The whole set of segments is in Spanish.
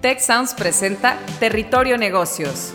Tech Sounds presenta Territorio Negocios.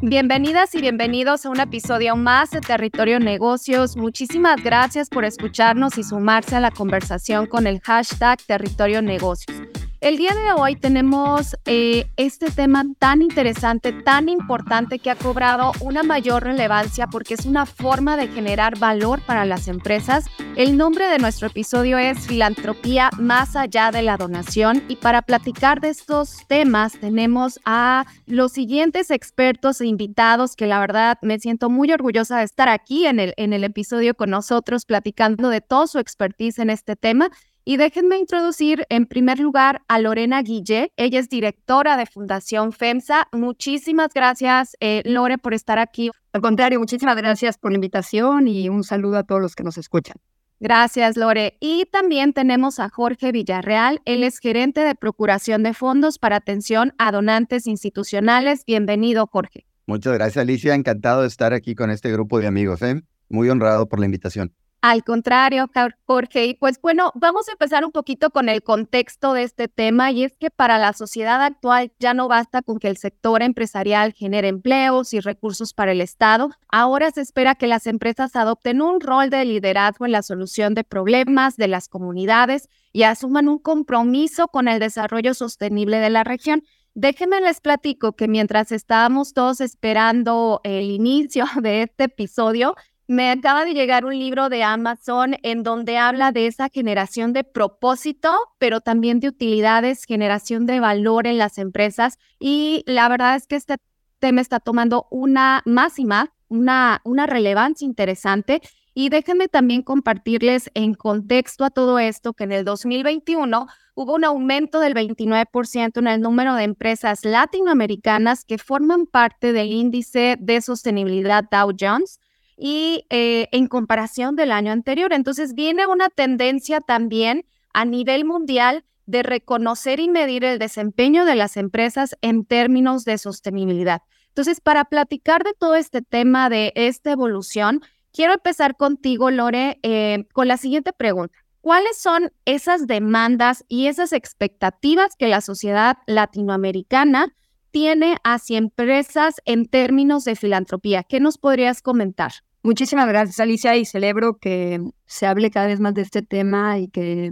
Bienvenidas y bienvenidos a un episodio más de Territorio Negocios. Muchísimas gracias por escucharnos y sumarse a la conversación con el hashtag Territorio Negocios. El día de hoy tenemos eh, este tema tan interesante, tan importante que ha cobrado una mayor relevancia porque es una forma de generar valor para las empresas. El nombre de nuestro episodio es Filantropía más allá de la donación y para platicar de estos temas tenemos a los siguientes expertos e invitados que la verdad me siento muy orgullosa de estar aquí en el, en el episodio con nosotros platicando de todo su expertise en este tema. Y déjenme introducir en primer lugar a Lorena Guille. Ella es directora de Fundación FEMSA. Muchísimas gracias, eh, Lore, por estar aquí. Al contrario, muchísimas gracias por la invitación y un saludo a todos los que nos escuchan. Gracias, Lore. Y también tenemos a Jorge Villarreal. Él es gerente de Procuración de Fondos para Atención a Donantes Institucionales. Bienvenido, Jorge. Muchas gracias, Alicia. Encantado de estar aquí con este grupo de amigos. ¿eh? Muy honrado por la invitación. Al contrario, Jorge. Y pues bueno, vamos a empezar un poquito con el contexto de este tema y es que para la sociedad actual ya no basta con que el sector empresarial genere empleos y recursos para el Estado. Ahora se espera que las empresas adopten un rol de liderazgo en la solución de problemas de las comunidades y asuman un compromiso con el desarrollo sostenible de la región. Déjenme les platico que mientras estábamos todos esperando el inicio de este episodio, me acaba de llegar un libro de Amazon en donde habla de esa generación de propósito, pero también de utilidades, generación de valor en las empresas. Y la verdad es que este tema está tomando una máxima, una, una relevancia interesante. Y déjenme también compartirles en contexto a todo esto que en el 2021 hubo un aumento del 29% en el número de empresas latinoamericanas que forman parte del índice de sostenibilidad Dow Jones y eh, en comparación del año anterior. Entonces viene una tendencia también a nivel mundial de reconocer y medir el desempeño de las empresas en términos de sostenibilidad. Entonces, para platicar de todo este tema de esta evolución, quiero empezar contigo, Lore, eh, con la siguiente pregunta. ¿Cuáles son esas demandas y esas expectativas que la sociedad latinoamericana tiene hacia empresas en términos de filantropía? ¿Qué nos podrías comentar? Muchísimas gracias, Alicia, y celebro que se hable cada vez más de este tema y que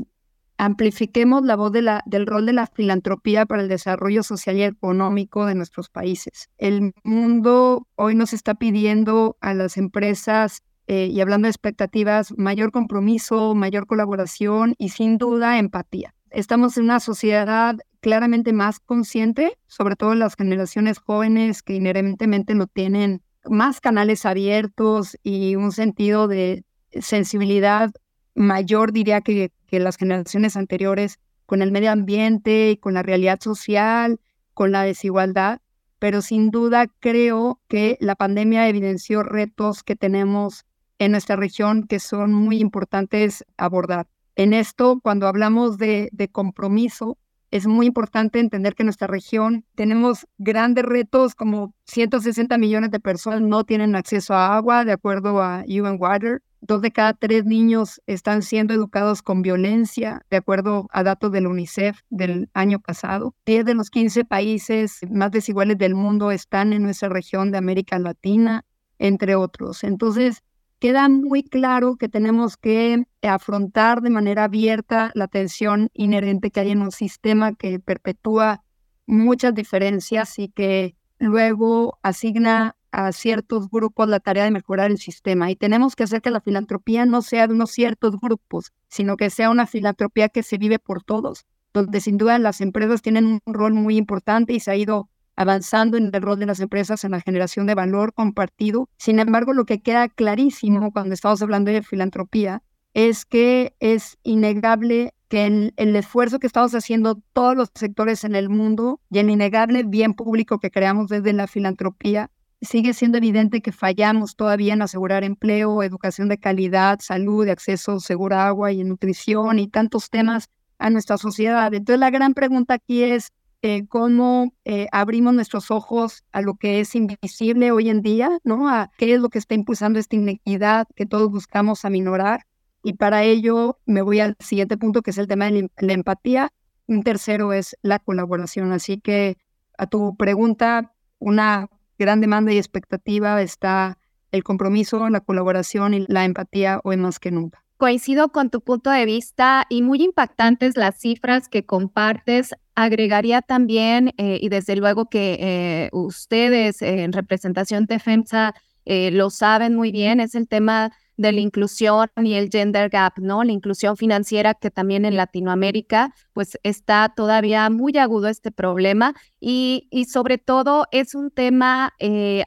amplifiquemos la voz de la, del rol de la filantropía para el desarrollo social y económico de nuestros países. El mundo hoy nos está pidiendo a las empresas, eh, y hablando de expectativas, mayor compromiso, mayor colaboración y sin duda empatía. Estamos en una sociedad claramente más consciente, sobre todo las generaciones jóvenes que inherentemente lo tienen más canales abiertos y un sentido de sensibilidad mayor, diría que, que las generaciones anteriores, con el medio ambiente, y con la realidad social, con la desigualdad, pero sin duda creo que la pandemia evidenció retos que tenemos en nuestra región que son muy importantes abordar. En esto, cuando hablamos de, de compromiso, es muy importante entender que en nuestra región tenemos grandes retos, como 160 millones de personas no tienen acceso a agua, de acuerdo a UN Water. Dos de cada tres niños están siendo educados con violencia, de acuerdo a datos del UNICEF del año pasado. Diez de los 15 países más desiguales del mundo están en nuestra región de América Latina, entre otros. Entonces, queda muy claro que tenemos que afrontar de manera abierta la tensión inherente que hay en un sistema que perpetúa muchas diferencias y que luego asigna a ciertos grupos la tarea de mejorar el sistema. Y tenemos que hacer que la filantropía no sea de unos ciertos grupos, sino que sea una filantropía que se vive por todos, donde sin duda las empresas tienen un rol muy importante y se ha ido avanzando en el rol de las empresas en la generación de valor compartido. Sin embargo, lo que queda clarísimo cuando estamos hablando de filantropía es que es innegable que el, el, esfuerzo que estamos haciendo todos los sectores en el mundo y el innegable bien público que creamos desde la filantropía, sigue siendo evidente que fallamos todavía en asegurar empleo, educación de calidad, salud, acceso seguro a agua y nutrición y tantos temas a nuestra sociedad. Entonces la gran pregunta aquí es, eh, cómo eh, abrimos nuestros ojos a lo que es invisible hoy en día, ¿no? A qué es lo que está impulsando esta inequidad que todos buscamos aminorar. Y para ello me voy al siguiente punto, que es el tema de la empatía. Un tercero es la colaboración. Así que a tu pregunta, una gran demanda y expectativa está el compromiso, la colaboración y la empatía hoy más que nunca. Coincido con tu punto de vista y muy impactantes las cifras que compartes. Agregaría también, eh, y desde luego que eh, ustedes en representación de FEMSA eh, lo saben muy bien, es el tema de la inclusión y el gender gap, ¿no? La inclusión financiera que también en Latinoamérica pues está todavía muy agudo este problema y, y sobre todo es un tema,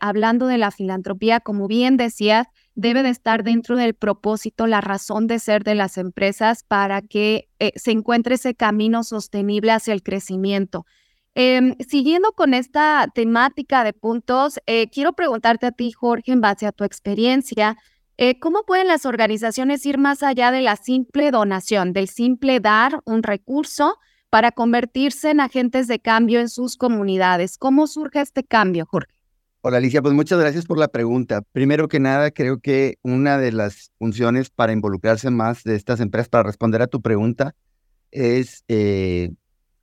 hablando de la filantropía, como bien decías, debe de estar dentro del propósito, la razón de ser de las empresas para que eh, se encuentre ese camino sostenible hacia el crecimiento. Em, siguiendo con esta temática de puntos, eh, quiero preguntarte a ti, Jorge, en base a tu experiencia, eh, ¿cómo pueden las organizaciones ir más allá de la simple donación, del simple dar un recurso para convertirse en agentes de cambio en sus comunidades? ¿Cómo surge este cambio, Jorge? Hola Alicia, pues muchas gracias por la pregunta. Primero que nada, creo que una de las funciones para involucrarse más de estas empresas, para responder a tu pregunta, es eh,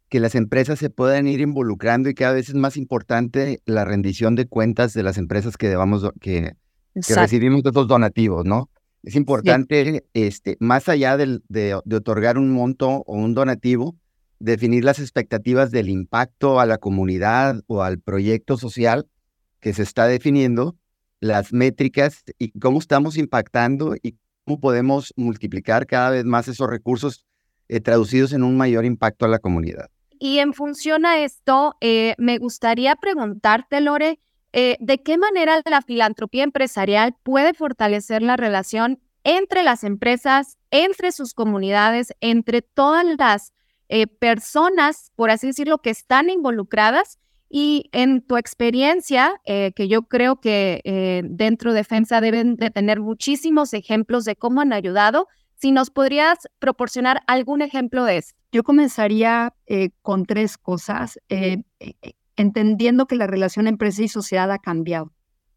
que las empresas se puedan ir involucrando y cada vez es más importante la rendición de cuentas de las empresas que debamos, que, recibimos de estos donativos, ¿no? Es importante, este, más allá de, de otorgar un monto o un donativo, definir las expectativas del impacto a la comunidad o al proyecto social que se está definiendo, las métricas y cómo estamos impactando y cómo podemos multiplicar cada vez más esos recursos eh, traducidos en un mayor impacto a la comunidad. Y en función a esto, eh, me gustaría preguntarte, Lore, eh, ¿de qué manera la filantropía empresarial puede fortalecer la relación entre las empresas, entre sus comunidades, entre todas las personas, por así decirlo, que están involucradas y en tu experiencia, eh, que yo creo que eh, dentro de FEMSA deben de tener muchísimos ejemplos de cómo han ayudado, si nos podrías proporcionar algún ejemplo de eso. Yo comenzaría eh, con tres cosas, entendiendo que la relación empresa y sociedad ha cambiado.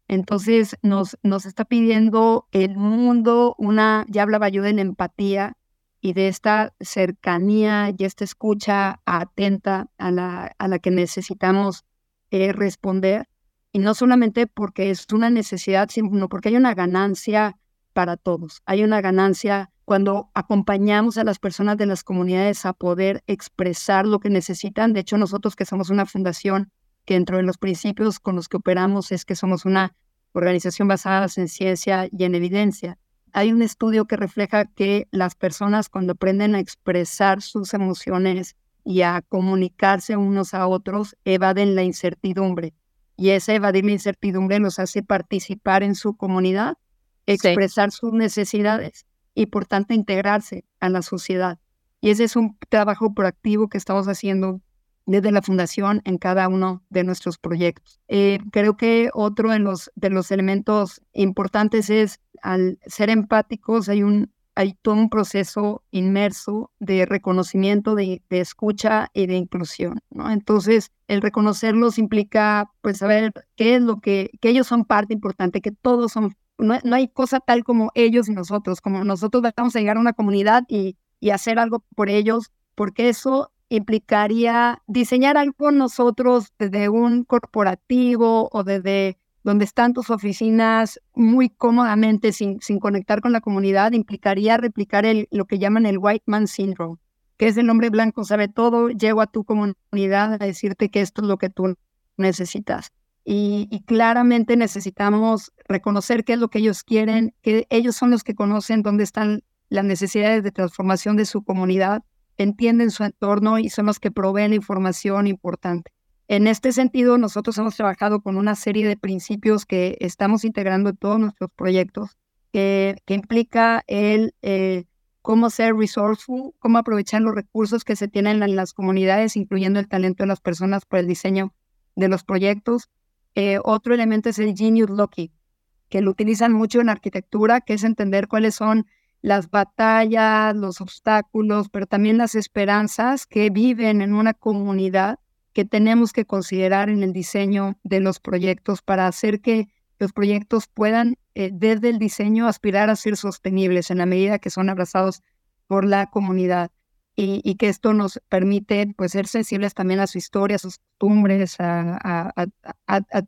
Entonces nos, nos está pidiendo el mundo una, ya hablaba yo de empatía y de esta cercanía y esta escucha atenta a la, a la que necesitamos eh, responder, y no solamente porque es una necesidad, sino porque hay una ganancia para todos. Hay una ganancia cuando acompañamos a las personas de las comunidades a poder expresar lo que necesitan. De hecho, nosotros que somos una fundación, que dentro de los principios con los que operamos es que somos una organización basada en ciencia y en evidencia. Hay un estudio que refleja que las personas cuando aprenden a expresar sus emociones y a comunicarse unos a otros, evaden la incertidumbre. Y ese evadir la incertidumbre los hace participar en su comunidad, expresar sus necesidades y por tanto integrarse a la sociedad. Y ese es un trabajo proactivo que estamos haciendo desde la fundación en cada uno de nuestros proyectos. Eh, creo que otro de los, de los elementos importantes es al ser empáticos hay un hay todo un proceso inmerso de reconocimiento, de, escucha y de inclusión, ¿no? Entonces, el reconocerlos implica, pues, saber qué es lo que, que ellos son parte importante, que todos son, no, hay cosa tal como ellos y nosotros, como nosotros vamos a llegar a una comunidad y, y hacer algo por ellos, porque eso implicaría diseñar algo nosotros desde un corporativo o desde donde están tus oficinas muy cómodamente sin, sin conectar con la comunidad, implicaría replicar lo que llaman el White Man Syndrome, que es el hombre blanco, sabe todo, llego a tu comunidad a decirte que esto es lo que tú necesitas. Y, y, claramente necesitamos reconocer qué es lo que ellos quieren, que ellos son los que conocen dónde están las necesidades de transformación de su comunidad, entienden su entorno y son los que proveen información importante. En este sentido, nosotros hemos trabajado con una serie de principios que estamos integrando en todos nuestros proyectos, que, implica el eh, cómo ser resourceful, cómo aprovechar los recursos que se tienen en las comunidades, incluyendo el talento de las personas por el diseño de los proyectos. Eh, otro elemento es el Genius Lucky, que lo utilizan mucho en arquitectura, que es entender cuáles son las batallas, los obstáculos, pero también las esperanzas que viven en una comunidad que tenemos que considerar en el diseño de los proyectos para hacer que los proyectos puedan eh, desde el diseño aspirar a ser sostenibles en la medida que son abrazados por la comunidad y, que esto nos permite pues ser sensibles también a su historia, a sus costumbres, a,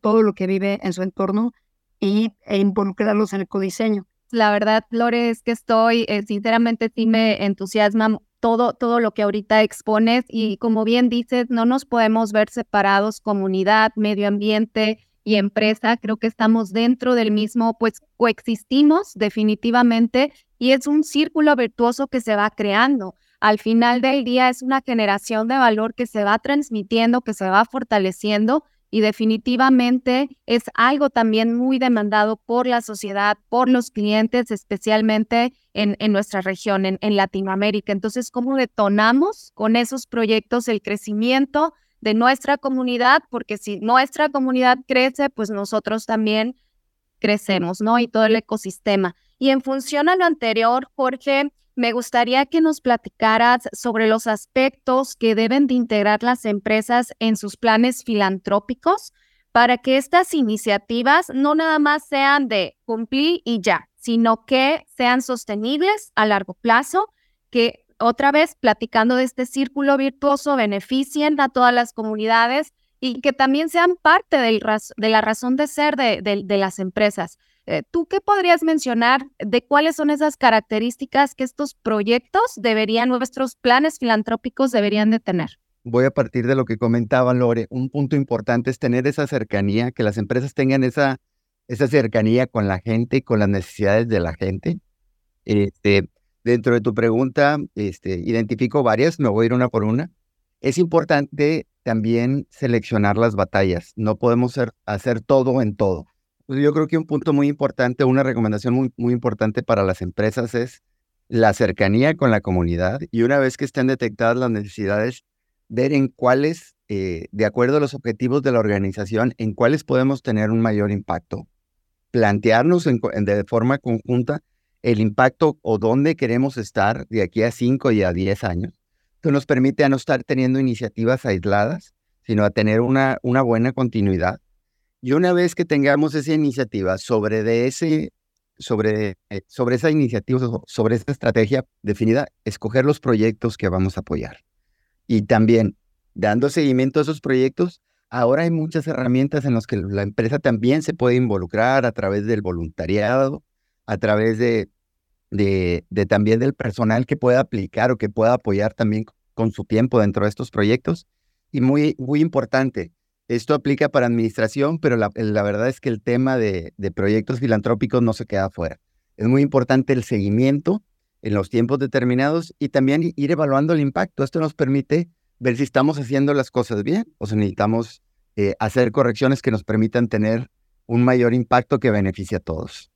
todo lo que vive en su entorno y, e involucrarlos en el codiseño. La verdad, Lore, es que estoy, eh, sinceramente sí me entusiasma todo, todo lo que ahorita expones y como bien dices, no nos podemos ver separados, comunidad, medio ambiente y empresa, creo que estamos dentro del mismo, pues coexistimos definitivamente y es un círculo virtuoso que se va creando. Al final del día es una generación de valor que se va transmitiendo, que se va fortaleciendo y definitivamente es algo también muy demandado por la sociedad, por los clientes, especialmente en, en nuestra región, en, en, Latinoamérica. Entonces, ¿cómo detonamos con esos proyectos el crecimiento de nuestra comunidad? Porque si nuestra comunidad crece, pues nosotros también crecemos, ¿no? Y todo el ecosistema. Y en función a lo anterior, Jorge, me gustaría que nos platicaras sobre los aspectos que deben de integrar las empresas en sus planes filantrópicos para que estas iniciativas no nada más sean de cumplir y ya, sino que sean sostenibles a largo plazo, que otra vez platicando de este círculo virtuoso beneficien a todas las comunidades y que también sean parte de la razón de ser de las empresas. Eh, ¿Tú qué podrías mencionar de cuáles son esas características que estos proyectos deberían, nuestros planes filantrópicos deberían de tener? Voy a partir de lo que comentaba Lore. Un punto importante es tener esa cercanía, que las empresas tengan esa, esa cercanía con la gente y con las necesidades de la gente. Este, dentro de tu pregunta, este, identifico varias, me voy a ir una por una. Es importante también seleccionar las batallas. No podemos hacer todo en todo. Pues yo creo que un punto muy importante, una recomendación muy, importante para las empresas es la cercanía con la comunidad y una vez que estén detectadas las necesidades, ver en cuáles, eh, de acuerdo a los objetivos de la organización, en cuáles podemos tener un mayor impacto. Plantearnos de forma conjunta el impacto o dónde queremos estar de aquí a 5 y a 10 años. Esto nos permite a no estar teniendo iniciativas aisladas, sino a tener una buena continuidad y una vez que tengamos esa iniciativa sobre, de ese, sobre, eh, sobre esa iniciativa, sobre esta estrategia definida, escoger los proyectos que vamos a apoyar. Y también, dando seguimiento a esos proyectos, ahora hay muchas herramientas en las que la empresa también se puede involucrar a través del voluntariado, a través de, de también del personal que pueda aplicar o que pueda apoyar también con su tiempo dentro de estos proyectos. Y muy, muy importante, esto aplica para administración, pero la, verdad es que el tema de, proyectos filantrópicos no se queda fuera. Es muy importante el seguimiento en los tiempos determinados y también ir evaluando el impacto. Esto nos permite ver si estamos haciendo las cosas bien o si necesitamos eh, hacer correcciones que nos permitan tener un mayor impacto que beneficie a todos.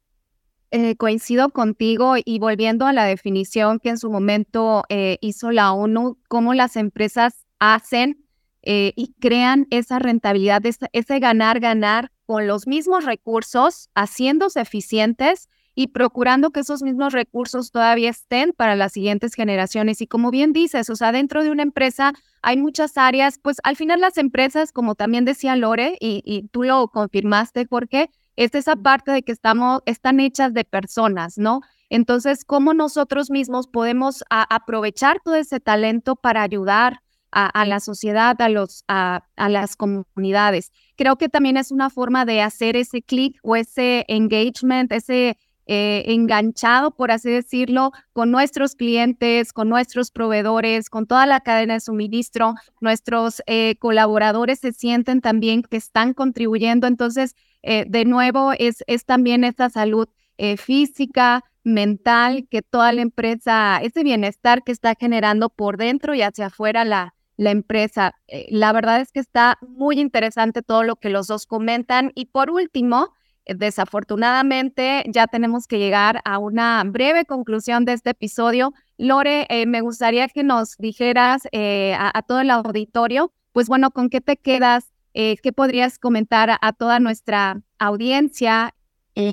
Eh, coincido contigo y volviendo a la definición que en su momento eh, hizo la ONU, cómo las empresas hacen eh, y crean esa rentabilidad, ese, ganar, ganar con los mismos recursos, haciéndose eficientes y procurando que esos mismos recursos todavía estén para las siguientes generaciones. Y como bien dices, o sea, dentro de una empresa hay muchas áreas, pues al final las empresas, como también decía Lore, y, tú lo confirmaste, porque es esa parte de que estamos, están hechas de personas, ¿no? Entonces, ¿cómo nosotros mismos podemos aprovechar todo ese talento para ayudar, a, la sociedad, a, los, a, las comunidades. Creo que también es una forma de hacer ese clic o ese engagement, ese eh, enganchado, por así decirlo, con nuestros clientes, con nuestros proveedores, con toda la cadena de suministro. Nuestros eh, colaboradores se sienten también que están contribuyendo. Entonces, eh, de nuevo, es, es también esta salud física, mental, que toda la empresa, ese bienestar que está generando por dentro y hacia afuera la, la empresa. Eh, la verdad es que está muy interesante todo lo que los dos comentan. Y por último, eh, desafortunadamente ya tenemos que llegar a una breve conclusión de este episodio. Lore, eh, me gustaría que nos dijeras a, todo el auditorio, pues bueno, ¿con qué te quedas? ¿Qué podrías comentar a, a toda nuestra audiencia?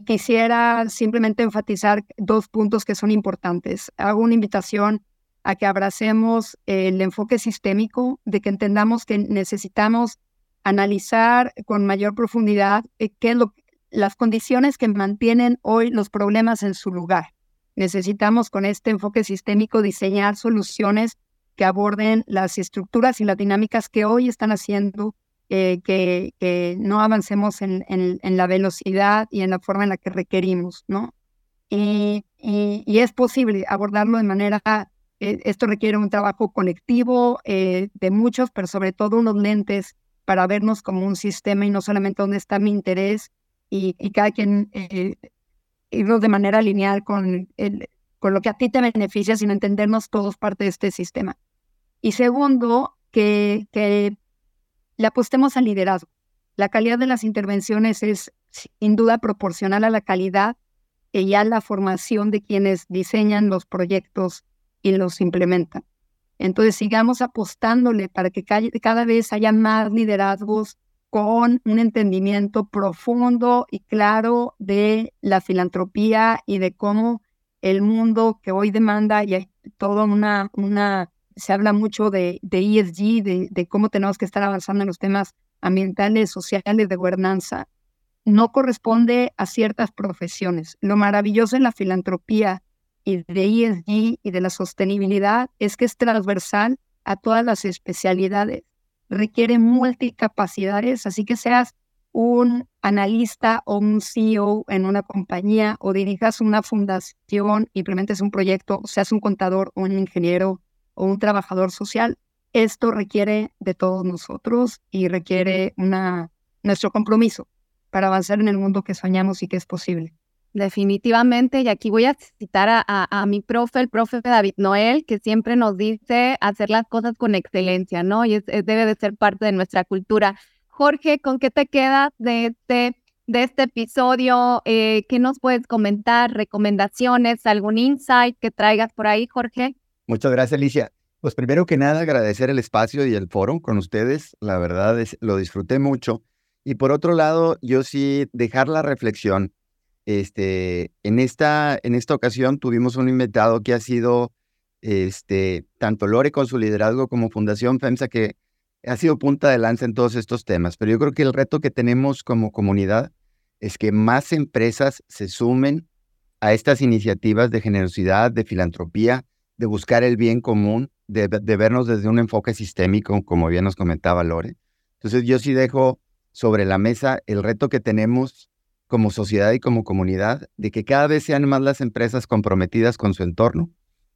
Quisiera simplemente enfatizar dos puntos que son importantes. Hago una invitación a que abracemos el enfoque sistémico, de que entendamos que necesitamos analizar con mayor profundidad eh, qué es lo, las condiciones que mantienen hoy los problemas en su lugar. Necesitamos con este enfoque sistémico diseñar soluciones que aborden las estructuras y las dinámicas que hoy están haciendo eh, que, que, no avancemos en, en, la velocidad y en la forma en la que requerimos, ¿no? Y, y, es posible abordarlo de manera, esto requiere un trabajo colectivo de muchos, pero sobre todo unos lentes para vernos como un sistema y no solamente dónde está mi interés y, cada quien eh, irnos de manera lineal con, el, con lo que a ti te beneficia, sino entendernos todos parte de este sistema. Y segundo, que, que le apostemos al liderazgo. La calidad de las intervenciones es sin duda proporcional a la calidad y a la formación de quienes diseñan los proyectos y los implementan. Entonces sigamos apostándole para que cada vez haya más liderazgos con un entendimiento profundo y claro de la filantropía y de cómo el mundo que hoy demanda y hay toda una, una se habla mucho de, de ESG, de, de cómo tenemos que estar avanzando en los temas ambientales, sociales, de gobernanza, no corresponde a ciertas profesiones. Lo maravilloso en la filantropía y de ESG y de la sostenibilidad es que es transversal a todas las especialidades, requiere multicapacidades, así que seas un analista o un CEO en una compañía o dirijas una fundación, implementes un proyecto, seas un contador o un ingeniero o un trabajador social, esto requiere de todos nosotros y requiere una, nuestro compromiso para avanzar en el mundo que soñamos y que es posible. Definitivamente, y aquí voy a citar a, a, mi profe, el profe David Noel, que siempre nos dice hacer las cosas con excelencia, ¿no? Y debe de ser parte de nuestra cultura. Jorge, ¿con qué te quedas de este, de este episodio? Eh, ¿Qué nos puedes comentar? ¿Recomendaciones? ¿Algún insight que traigas por ahí, Jorge? Muchas gracias, Alicia. Pues primero que nada, agradecer el espacio y el foro con ustedes. La verdad es, lo disfruté mucho. Y por otro lado, yo sí dejar la reflexión este, en, esta, en esta ocasión tuvimos un invitado que ha sido este, tanto Lore con su liderazgo como Fundación FEMSA, que ha sido punta de lanza en todos estos temas. Pero yo creo que el reto que tenemos como comunidad es que más empresas se sumen a estas iniciativas de generosidad, de filantropía, de buscar el bien común, de, de vernos desde un enfoque sistémico, como bien nos comentaba Lore. Entonces yo sí dejo sobre la mesa el reto que tenemos como sociedad y como comunidad, de que cada vez sean más las empresas comprometidas con su entorno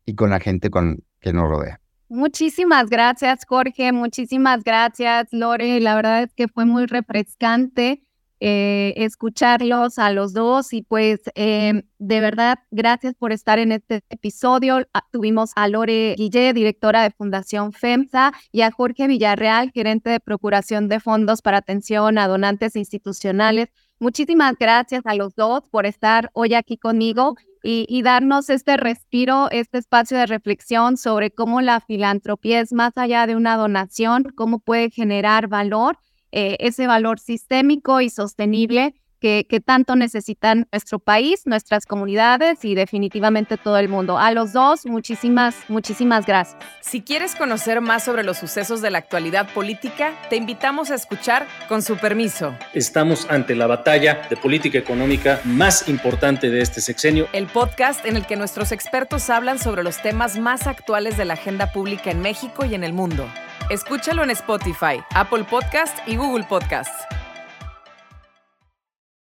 y con la gente con, que nos rodea. Muchísimas gracias, Jorge. Muchísimas gracias, Lore. La verdad es que fue muy refrescante eh, escucharlos a los dos y pues eh, de verdad, gracias por estar en este episodio. Ah, tuvimos a Lore Guille, directora de Fundación FEMSA, y a Jorge Villarreal, gerente de Procuración de Fondos para Atención a Donantes Institucionales. Muchísimas gracias a los dos por estar hoy aquí conmigo y, darnos este respiro, este espacio de reflexión sobre cómo la filantropía es más allá de una donación, cómo puede generar valor, eh, ese valor sistémico y sostenible que, tanto necesitan nuestro país, nuestras comunidades y definitivamente todo el mundo. A los dos, muchísimas, muchísimas gracias. Si quieres conocer más sobre los sucesos de la actualidad política, te invitamos a escuchar con su permiso. Estamos ante la batalla de política económica más importante de este sexenio. El podcast en el que nuestros expertos hablan sobre los temas más actuales de la agenda pública en México y en el mundo. Escúchalo en Spotify, Apple Podcast y Google Podcasts.